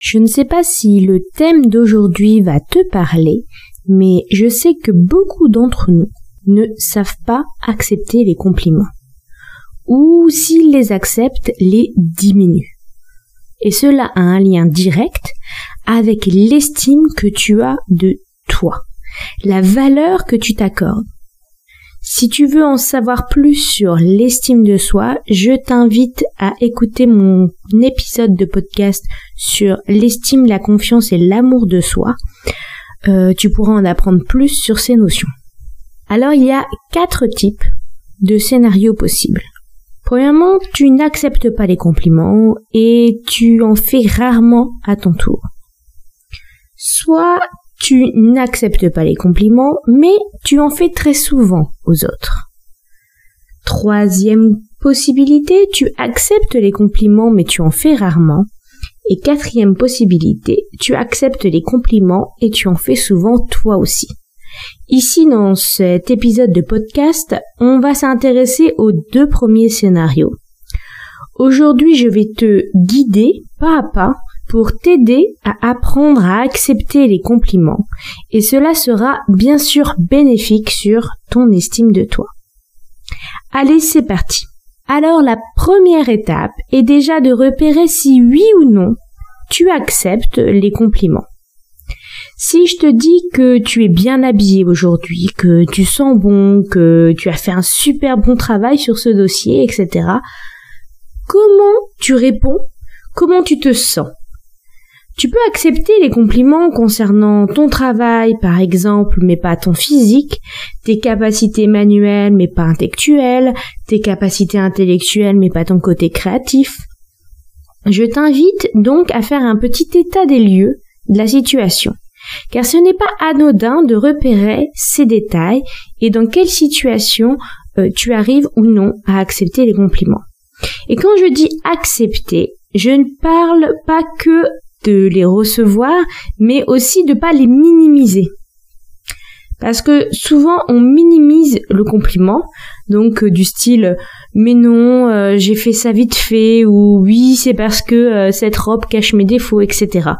Je ne sais pas si le thème d'aujourd'hui va te parler, mais je sais que beaucoup d'entre nous ne savent pas accepter les compliments. Ou s'ils les acceptent, les diminuent. Et cela a un lien direct avec l'estime que tu as de toi, la valeur que tu t'accordes. Si tu veux en savoir plus sur l'estime de soi, je t'invite à écouter mon épisode de podcast sur l'estime, la confiance et l'amour de soi. Euh, tu pourras en apprendre plus sur ces notions. Alors il y a quatre types de scénarios possibles. Premièrement, tu n'acceptes pas les compliments et tu en fais rarement à ton tour. Soit tu n'acceptes pas les compliments, mais tu en fais très souvent aux autres. Troisième possibilité, tu acceptes les compliments, mais tu en fais rarement. Et quatrième possibilité, tu acceptes les compliments et tu en fais souvent toi aussi. Ici, dans cet épisode de podcast, on va s'intéresser aux deux premiers scénarios. Aujourd'hui, je vais te guider pas à pas pour t'aider à apprendre à accepter les compliments et cela sera bien sûr bénéfique sur ton estime de toi. Allez, c'est parti. Alors la première étape est déjà de repérer si oui ou non tu acceptes les compliments. Si je te dis que tu es bien habillé aujourd'hui, que tu sens bon, que tu as fait un super bon travail sur ce dossier, etc., comment tu réponds? Comment tu te sens? Tu peux accepter les compliments concernant ton travail, par exemple, mais pas ton physique, tes capacités manuelles, mais pas intellectuelles, tes capacités intellectuelles, mais pas ton côté créatif. Je t'invite donc à faire un petit état des lieux de la situation car ce n'est pas anodin de repérer ces détails et dans quelle situation euh, tu arrives ou non à accepter les compliments. Et quand je dis accepter, je ne parle pas que de les recevoir, mais aussi de pas les minimiser. Parce que souvent on minimise le compliment, donc euh, du style mais non, euh, j'ai fait ça vite fait ou oui, c'est parce que euh, cette robe cache mes défauts, etc.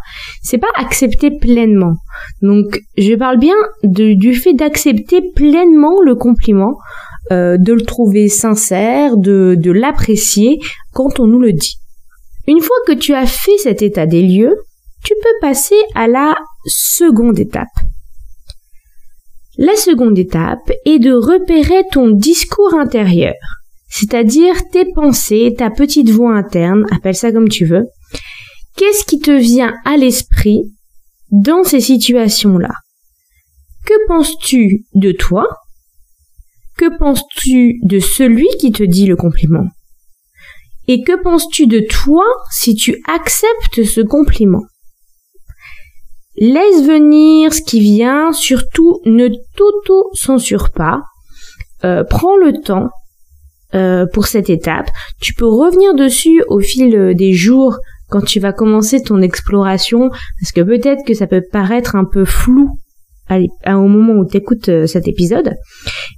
C'est pas accepter pleinement. Donc je parle bien du fait d'accepter pleinement le compliment, de le trouver sincère, de, de l'apprécier quand on nous le dit. Une fois que tu as fait cet état des lieux, tu peux passer à la seconde étape. La seconde étape est de repérer ton discours intérieur, c'est-à-dire tes pensées, ta petite voix interne, appelle ça comme tu veux. Qu'est-ce qui te vient à l'esprit dans ces situations-là? Que penses-tu de toi? Que penses-tu de celui qui te dit le compliment? Et que penses-tu de toi si tu acceptes ce compliment? Laisse venir ce qui vient, surtout ne t'auto-censure pas. Euh, prends le temps euh, pour cette étape. Tu peux revenir dessus au fil des jours quand tu vas commencer ton exploration, parce que peut-être que ça peut paraître un peu flou au moment où tu écoutes cet épisode.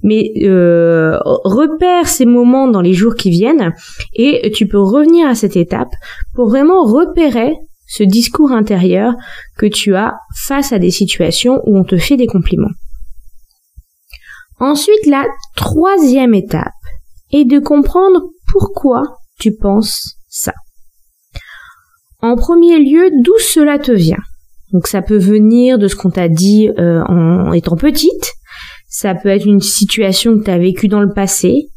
Mais repère ces moments dans les jours qui viennent et tu peux revenir à cette étape pour vraiment repérer ce discours intérieur que tu as face à des situations où on te fait des compliments. Ensuite, la troisième étape est de comprendre pourquoi tu penses ça. En premier lieu, d'où cela te vient. Donc ça peut venir de ce qu'on t'a dit euh, en étant petite, ça peut être une situation que tu as vécue dans le passé,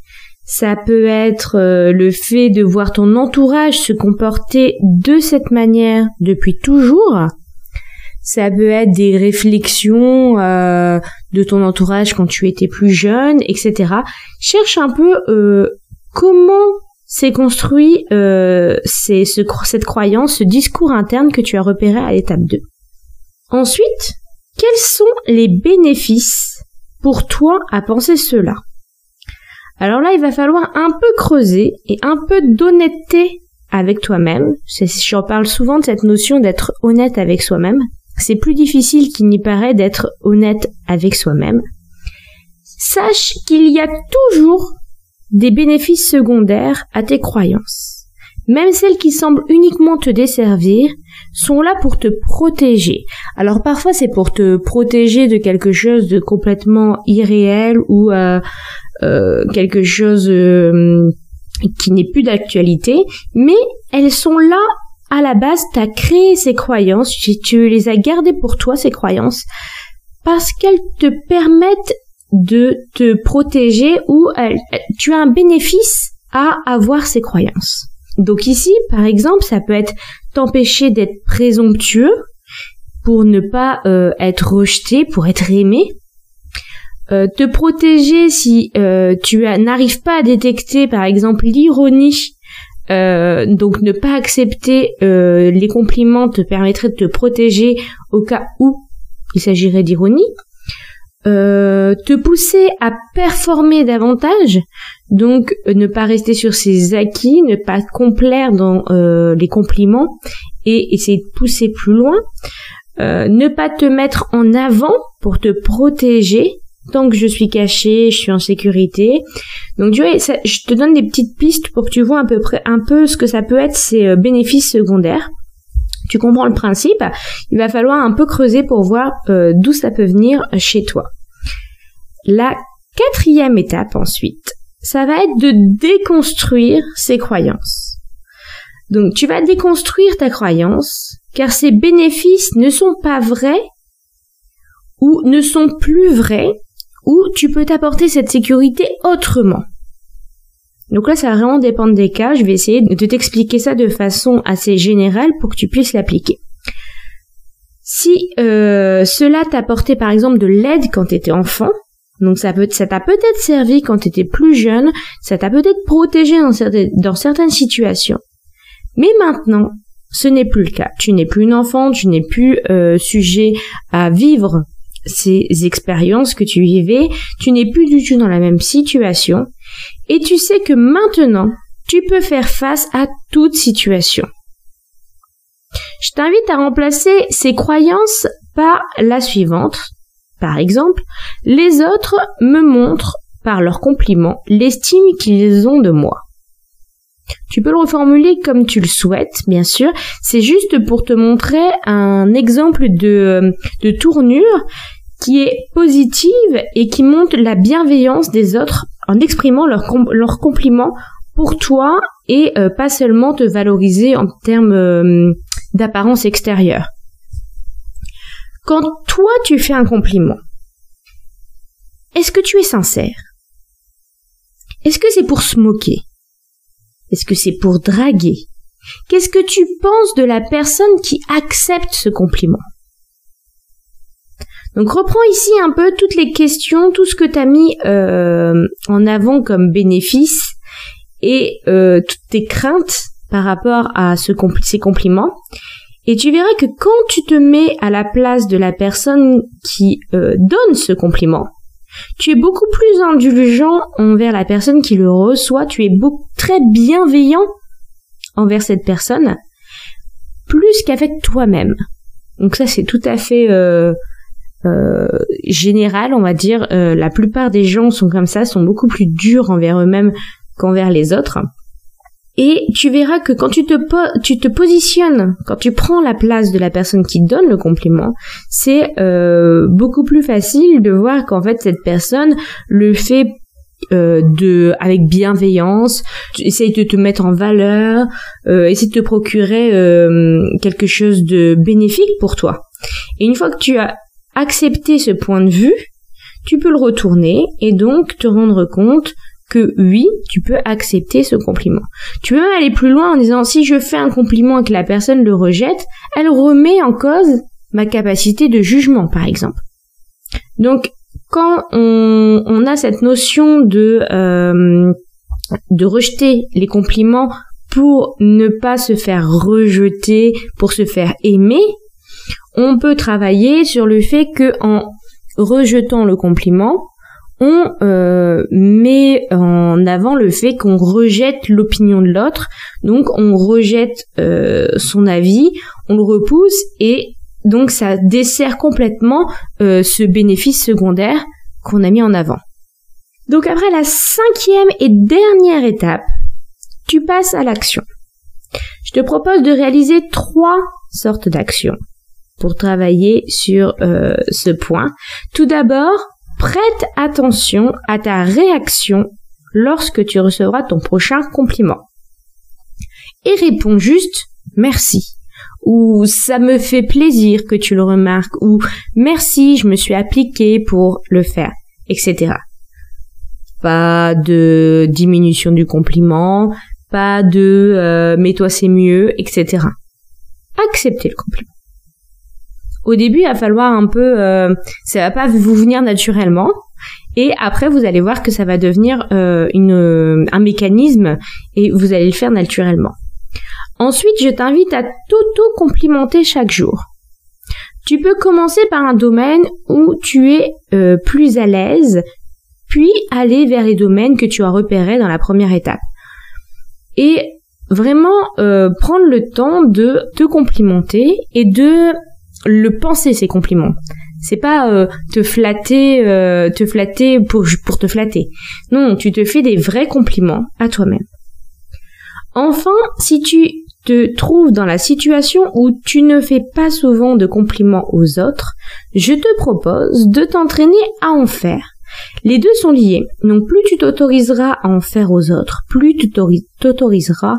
ça peut être euh, le fait de voir ton entourage se comporter de cette manière depuis toujours. Ça peut être des réflexions euh, de ton entourage quand tu étais plus jeune, etc. Cherche un peu comment c'est construit cette croyance, ce discours interne que tu as repéré à l'étape 2. Ensuite, quels sont les bénéfices pour toi à penser cela? Alors là, il va falloir un peu creuser et un peu d'honnêteté avec toi-même. J'en parle souvent de cette notion d'être honnête avec soi-même. C'est plus difficile qu'il n'y paraît d'être honnête avec soi-même. Sache qu'il y a toujours des bénéfices secondaires à tes croyances. Même celles qui semblent uniquement te desservir sont là pour te protéger. Alors parfois c'est pour te protéger de quelque chose de complètement irréel ou euh, euh, quelque chose euh, qui n'est plus d'actualité, mais elles sont là à la base, tu as créé ces croyances, tu les as gardées pour toi, ces croyances, parce qu'elles te permettent de te protéger ou tu as un bénéfice à avoir ces croyances. Donc ici, par exemple, ça peut être t'empêcher d'être présomptueux pour ne pas euh, être rejeté, pour être aimé. Euh, te protéger si euh, tu n'arrives pas à détecter, par exemple, l'ironie. donc ne pas accepter les compliments te permettrait de te protéger au cas où il s'agirait d'ironie. Euh, te pousser à performer davantage, donc euh, ne pas rester sur ses acquis, ne pas complaire dans euh, les compliments et essayer de pousser plus loin, ne pas te mettre en avant pour te protéger. Tant que je suis caché, je suis en sécurité. Donc tu vois, je te donne des petites pistes pour que tu vois à peu près un peu ce que ça peut être ces bénéfices secondaires tu comprends le principe, il va falloir un peu creuser pour voir d'où ça peut venir chez toi. La quatrième étape ensuite, ça va être de déconstruire ses croyances. Donc tu vas déconstruire ta croyance car ses bénéfices ne sont pas vrais ou ne sont plus vrais ou tu peux t'apporter cette sécurité autrement. Donc là, ça va vraiment dépendre des cas. Je vais essayer de t'expliquer ça de façon assez générale pour que tu puisses l'appliquer. Si euh, cela t'a apporté par exemple de l'aide quand tu étais enfant, donc ça peut, ça t'a peut-être servi quand tu étais plus jeune, ça t'a peut-être protégé dans certaines, dans certaines situations. Mais maintenant, ce n'est plus le cas. Tu n'es plus une enfant, tu n'es plus euh, sujet à vivre ces expériences que tu vivais, tu n'es plus du tout dans la même situation, et tu sais que maintenant, tu peux faire face à toute situation. Je t'invite à remplacer ces croyances par la suivante. Par exemple, les autres me montrent par leurs compliments l'estime qu'ils ont de moi. Tu peux le reformuler comme tu le souhaites, bien sûr. C'est juste pour te montrer un exemple de, de tournure qui est positive et qui montre la bienveillance des autres en exprimant leurs compliments pour toi et euh, pas seulement te valoriser en termes euh, d'apparence extérieure. Quand toi tu fais un compliment, est-ce que tu es sincère? Est-ce que c'est pour se moquer? Est-ce que c'est pour draguer? Qu'est-ce que tu penses de la personne qui accepte ce compliment? Donc reprends ici un peu toutes les questions, tout ce que tu as mis euh, en avant comme bénéfice et euh, toutes tes craintes par rapport à ce ces compliments. Et tu verras que quand tu te mets à la place de la personne qui euh, donne ce compliment, tu es beaucoup plus indulgent envers la personne qui le reçoit, tu es très bienveillant envers cette personne, plus qu'avec toi-même. Donc ça c'est tout à fait euh, euh, général, on va dire. la plupart des gens sont comme ça, sont beaucoup plus durs envers eux-mêmes qu'envers les autres. Et tu verras que quand tu te, tu te positionnes, quand tu prends la place de la personne qui donne le compliment, c'est euh, beaucoup plus facile de voir qu'en fait cette personne le fait euh, de avec bienveillance, essaye de te mettre en valeur, euh, essaye de te procurer euh, quelque chose de bénéfique pour toi. Et une fois que tu as accepté ce point de vue, tu peux le retourner et donc te rendre compte que oui, tu peux accepter ce compliment. Tu peux aller plus loin en disant si je fais un compliment et que la personne le rejette, elle remet en cause ma capacité de jugement, par exemple. Donc, quand on, a cette notion de euh, de rejeter les compliments pour ne pas se faire rejeter, pour se faire aimer, on peut travailler sur le fait que en rejetant le compliment, on euh, met en avant le fait qu'on rejette l'opinion de l'autre, donc on rejette euh, son avis, on le repousse et donc ça dessert complètement euh, ce bénéfice secondaire qu'on a mis en avant. Donc après la cinquième et dernière étape, tu passes à l'action. Je te propose de réaliser trois sortes d'actions pour travailler sur ce point. Tout d'abord, Prête attention à ta réaction lorsque tu recevras ton prochain compliment. Et réponds juste merci ou ça me fait plaisir que tu le remarques ou merci, je me suis appliqué pour le faire, etc. Pas de diminution du compliment, pas de euh, mais toi c'est mieux, etc. Acceptez le compliment au début, il va falloir un peu, euh, ça va pas vous venir naturellement. Et après, vous allez voir que ça va devenir euh, euh, un mécanisme et vous allez le faire naturellement. Ensuite, je t'invite à t'auto-complimenter chaque jour. Tu peux commencer par un domaine où tu es euh, plus à l'aise, puis aller vers les domaines que tu as repérés dans la première étape. Et vraiment prendre le temps de te complimenter et de le penser ces compliments. C'est pas euh, te flatter, euh, te flatter pour pour te flatter. Non, tu te fais des vrais compliments à toi-même. Enfin, si tu te trouves dans la situation où tu ne fais pas souvent de compliments aux autres, je te propose de t'entraîner à en faire. Les deux sont liés. Donc plus tu t'autoriseras à en faire aux autres, plus tu t'autoriseras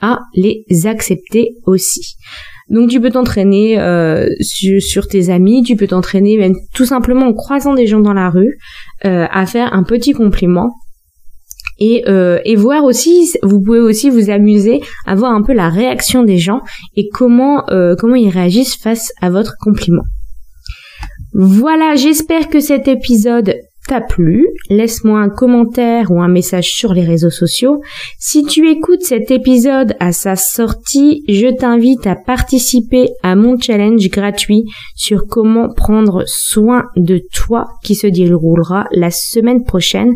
à les accepter aussi. Donc tu peux t'entraîner euh, sur, tes amis, tu peux t'entraîner même tout simplement en croisant des gens dans la rue euh, à faire un petit compliment. Et, euh, et voir aussi, vous pouvez aussi vous amuser à voir un peu la réaction des gens et comment comment ils réagissent face à votre compliment. Voilà, j'espère que cet épisode t'a plu, laisse-moi un commentaire ou un message sur les réseaux sociaux. Si tu écoutes cet épisode à sa sortie, je t'invite à participer à mon challenge gratuit sur comment prendre soin de toi qui se déroulera la semaine prochaine.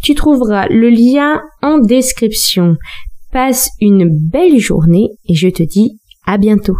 Tu trouveras le lien en description. Passe une belle journée et je te dis à bientôt.